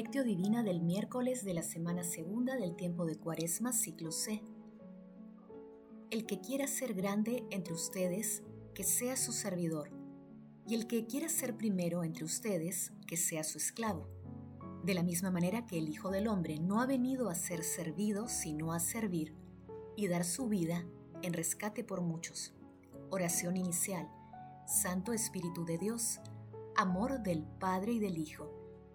Lectio Divina del miércoles de la semana segunda del tiempo de Cuaresma, ciclo C. El que quiera ser grande entre ustedes, que sea su servidor, y el que quiera ser primero entre ustedes, que sea su esclavo. De la misma manera que el Hijo del Hombre no ha venido a ser servido, sino a servir, y dar su vida en rescate por muchos. Oración inicial. Santo Espíritu de Dios, amor del Padre y del Hijo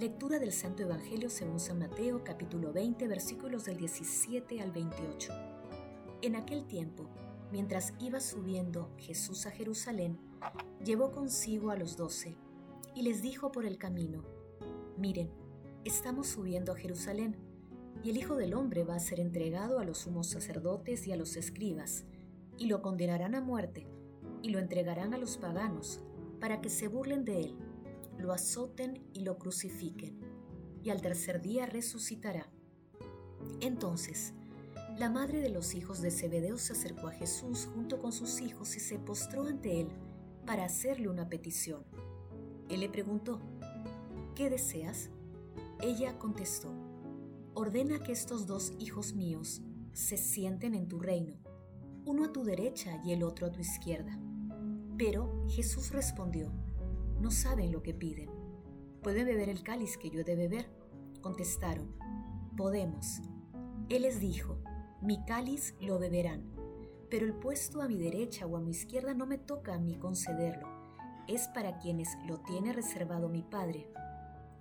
Lectura del Santo Evangelio según San Mateo capítulo 20 versículos del 17 al 28. En aquel tiempo, mientras iba subiendo Jesús a Jerusalén, llevó consigo a los doce y les dijo por el camino, miren, estamos subiendo a Jerusalén, y el Hijo del Hombre va a ser entregado a los sumos sacerdotes y a los escribas, y lo condenarán a muerte, y lo entregarán a los paganos, para que se burlen de él lo azoten y lo crucifiquen, y al tercer día resucitará. Entonces, la madre de los hijos de Zebedeo se acercó a Jesús junto con sus hijos y se postró ante él para hacerle una petición. Él le preguntó, ¿qué deseas? Ella contestó, ordena que estos dos hijos míos se sienten en tu reino, uno a tu derecha y el otro a tu izquierda. Pero Jesús respondió, no saben lo que piden. ¿Pueden beber el cáliz que yo he de beber? Contestaron, podemos. Él les dijo, mi cáliz lo beberán, pero el puesto a mi derecha o a mi izquierda no me toca a mí concederlo, es para quienes lo tiene reservado mi Padre.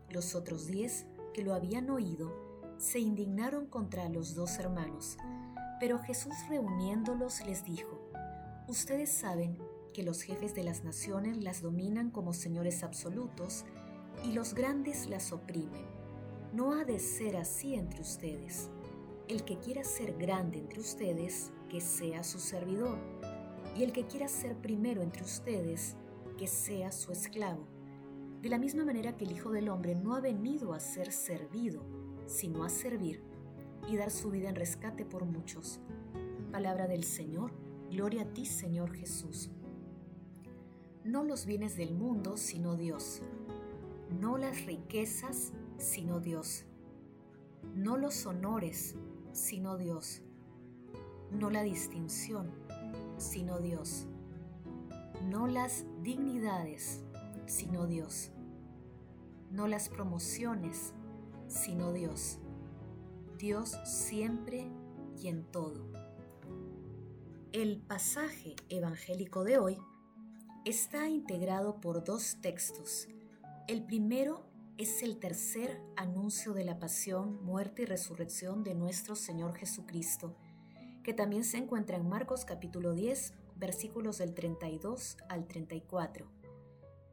Los otros diez, que lo habían oído, se indignaron contra los dos hermanos, pero Jesús reuniéndolos les dijo, Ustedes saben que los jefes de las naciones las dominan como señores absolutos y los grandes las oprimen. No ha de ser así entre ustedes. El que quiera ser grande entre ustedes, que sea su servidor, y el que quiera ser primero entre ustedes, que sea su esclavo. De la misma manera que el Hijo del Hombre no ha venido a ser servido, sino a servir y dar su vida en rescate por muchos. Palabra del Señor, gloria a ti Señor Jesús no los bienes del mundo, sino Dios, no las riquezas, sino Dios, no los honores, sino Dios, no la distinción, sino Dios, no las dignidades, sino Dios, no las promociones, sino Dios, Dios siempre y en todo. El pasaje evangélico de hoy está integrado por dos textos. El primero es el tercer anuncio de la pasión, muerte y resurrección de nuestro Señor Jesucristo, que también se encuentra en Marcos capítulo 10, versículos del 32 al 34.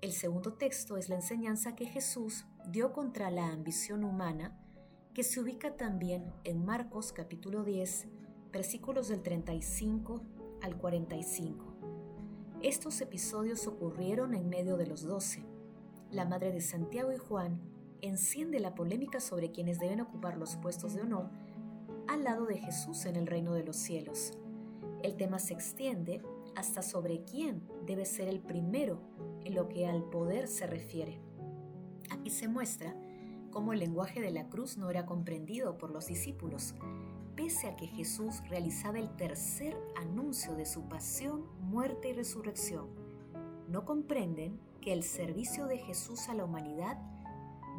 El segundo texto es la enseñanza que Jesús dio contra la ambición humana, que se ubica también en Marcos capítulo 10, versículos del 35 al 45. Estos episodios ocurrieron en medio de los doce. La madre de Santiago y Juan enciende la polémica sobre quienes deben ocupar los puestos de honor al lado de Jesús en el reino de los cielos. El tema se extiende hasta sobre quién debe ser el primero en lo que al poder se refiere. Aquí se muestra cómo el lenguaje de la cruz no era comprendido por los discípulos, pese a que Jesús realizaba el tercer anuncio de su pasión, muerte y resurrección, no comprenden que el servicio de Jesús a la humanidad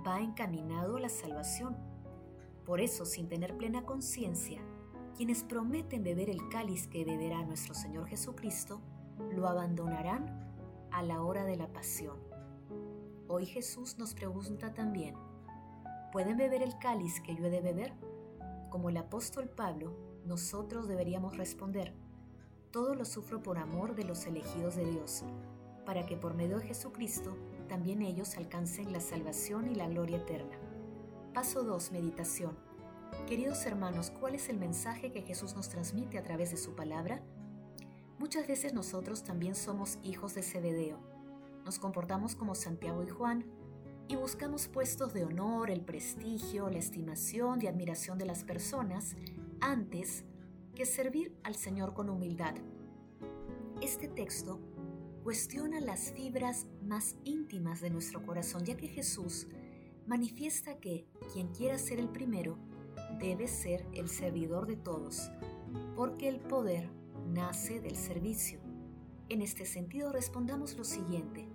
va encaminado a la salvación. Por eso, sin tener plena conciencia, quienes prometen beber el cáliz que beberá nuestro Señor Jesucristo, lo abandonarán a la hora de la pasión. Hoy Jesús nos pregunta también, ¿pueden beber el cáliz que yo he de beber? Como el apóstol Pablo, nosotros deberíamos responder, todo lo sufro por amor de los elegidos de Dios, para que por medio de Jesucristo también ellos alcancen la salvación y la gloria eterna. Paso 2. Meditación. Queridos hermanos, ¿cuál es el mensaje que Jesús nos transmite a través de su palabra? Muchas veces nosotros también somos hijos de Zebedeo. Nos comportamos como Santiago y Juan y buscamos puestos de honor, el prestigio, la estimación y admiración de las personas antes que servir al Señor con humildad. Este texto cuestiona las fibras más íntimas de nuestro corazón, ya que Jesús manifiesta que quien quiera ser el primero debe ser el servidor de todos, porque el poder nace del servicio. En este sentido respondamos lo siguiente.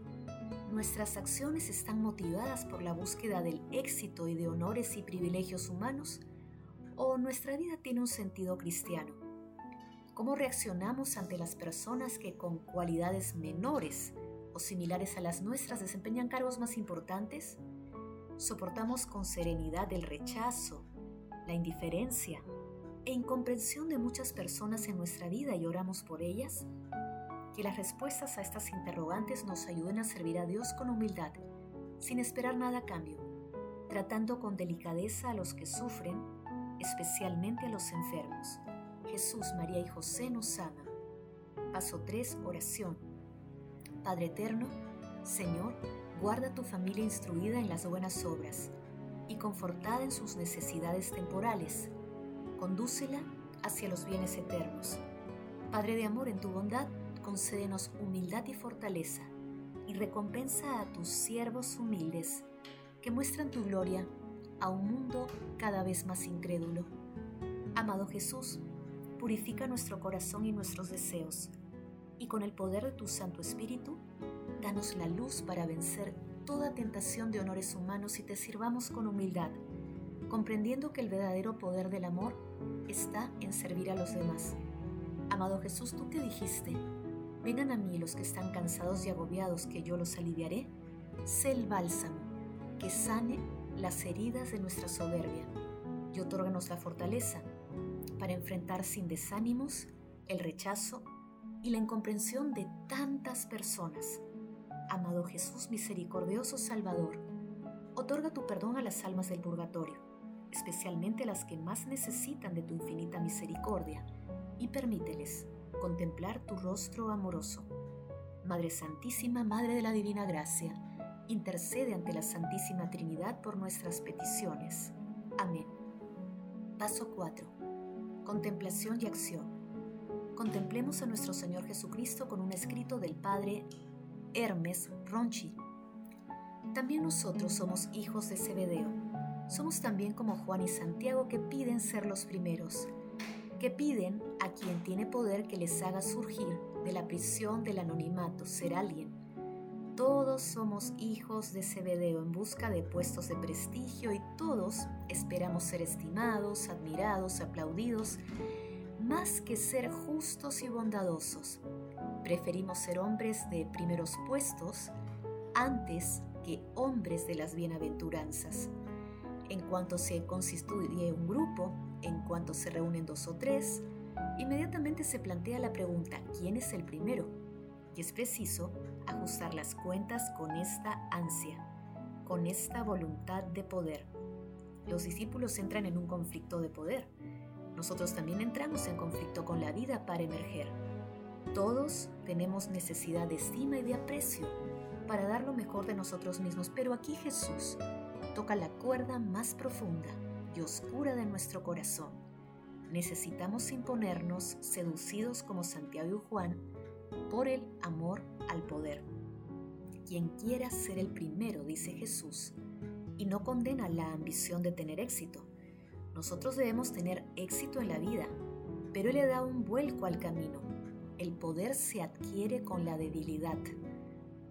¿Nuestras acciones están motivadas por la búsqueda del éxito y de honores y privilegios humanos? ¿O nuestra vida tiene un sentido cristiano? ¿Cómo reaccionamos ante las personas que con cualidades menores o similares a las nuestras desempeñan cargos más importantes? ¿Soportamos con serenidad el rechazo, la indiferencia e incomprensión de muchas personas en nuestra vida y oramos por ellas? Que las respuestas a estas interrogantes nos ayuden a servir a Dios con humildad, sin esperar nada a cambio, tratando con delicadeza a los que sufren, especialmente a los enfermos. Jesús, María y José nos aman. Paso 3. Oración. Padre Eterno, Señor, guarda tu familia instruida en las buenas obras y confortada en sus necesidades temporales condúcela hacia los bienes eternos. Padre de amor, en tu bondad, concédenos humildad y fortaleza, y recompensa a tus siervos humildes, que muestran tu gloria a un mundo cada vez más incrédulo. Amado Jesús, purifica nuestro corazón y nuestros deseos, y con el poder de tu Santo Espíritu, danos la luz para vencer toda tentación de honores humanos y te sirvamos con humildad comprendiendo que el verdadero poder del amor está en servir a los demás. Amado Jesús, tú que dijiste, vengan a mí los que están cansados y agobiados, que yo los aliviaré, sé el bálsamo que sane las heridas de nuestra soberbia y otórganos la fortaleza para enfrentar sin desánimos el rechazo y la incomprensión de tantas personas. Amado Jesús misericordioso Salvador, otorga tu perdón a las almas del purgatorio especialmente las que más necesitan de tu infinita misericordia, y permíteles contemplar tu rostro amoroso. Madre Santísima, Madre de la Divina Gracia, intercede ante la Santísima Trinidad por nuestras peticiones. Amén. Paso 4. Contemplación y acción. Contemplemos a nuestro Señor Jesucristo con un escrito del Padre Hermes Ronchi. También nosotros somos hijos de Zebedeo somos también como Juan y Santiago que piden ser los primeros, que piden a quien tiene poder que les haga surgir de la prisión del anonimato, ser alguien. Todos somos hijos de Zebedeo en busca de puestos de prestigio y todos esperamos ser estimados, admirados, aplaudidos, más que ser justos y bondadosos. Preferimos ser hombres de primeros puestos antes que hombres de las bienaventuranzas. En cuanto se constituye un grupo, en cuanto se reúnen dos o tres, inmediatamente se plantea la pregunta, ¿quién es el primero? Y es preciso ajustar las cuentas con esta ansia, con esta voluntad de poder. Los discípulos entran en un conflicto de poder. Nosotros también entramos en conflicto con la vida para emerger. Todos tenemos necesidad de estima y de aprecio para dar lo mejor de nosotros mismos, pero aquí Jesús toca la cuerda más profunda y oscura de nuestro corazón. Necesitamos imponernos, seducidos como Santiago y Juan, por el amor al poder. Quien quiera ser el primero, dice Jesús, y no condena la ambición de tener éxito. Nosotros debemos tener éxito en la vida, pero Él le da un vuelco al camino. El poder se adquiere con la debilidad.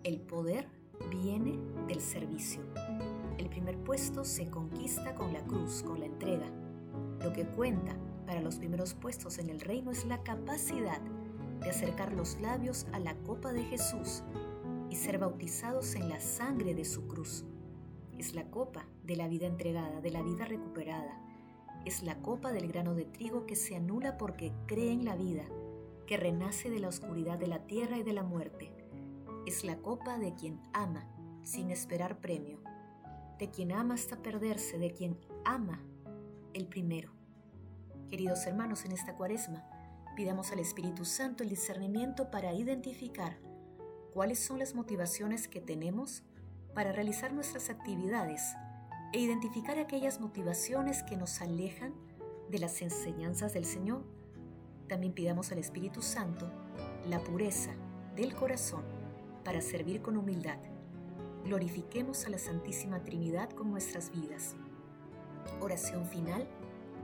El poder viene del servicio. El primer puesto se conquista con la cruz, con la entrega. Lo que cuenta para los primeros puestos en el reino es la capacidad de acercar los labios a la copa de Jesús y ser bautizados en la sangre de su cruz. Es la copa de la vida entregada, de la vida recuperada. Es la copa del grano de trigo que se anula porque cree en la vida, que renace de la oscuridad de la tierra y de la muerte. Es la copa de quien ama sin esperar premio de quien ama hasta perderse, de quien ama el primero. Queridos hermanos, en esta cuaresma, pidamos al Espíritu Santo el discernimiento para identificar cuáles son las motivaciones que tenemos para realizar nuestras actividades e identificar aquellas motivaciones que nos alejan de las enseñanzas del Señor. También pidamos al Espíritu Santo la pureza del corazón para servir con humildad. Glorifiquemos a la Santísima Trinidad con nuestras vidas. Oración final.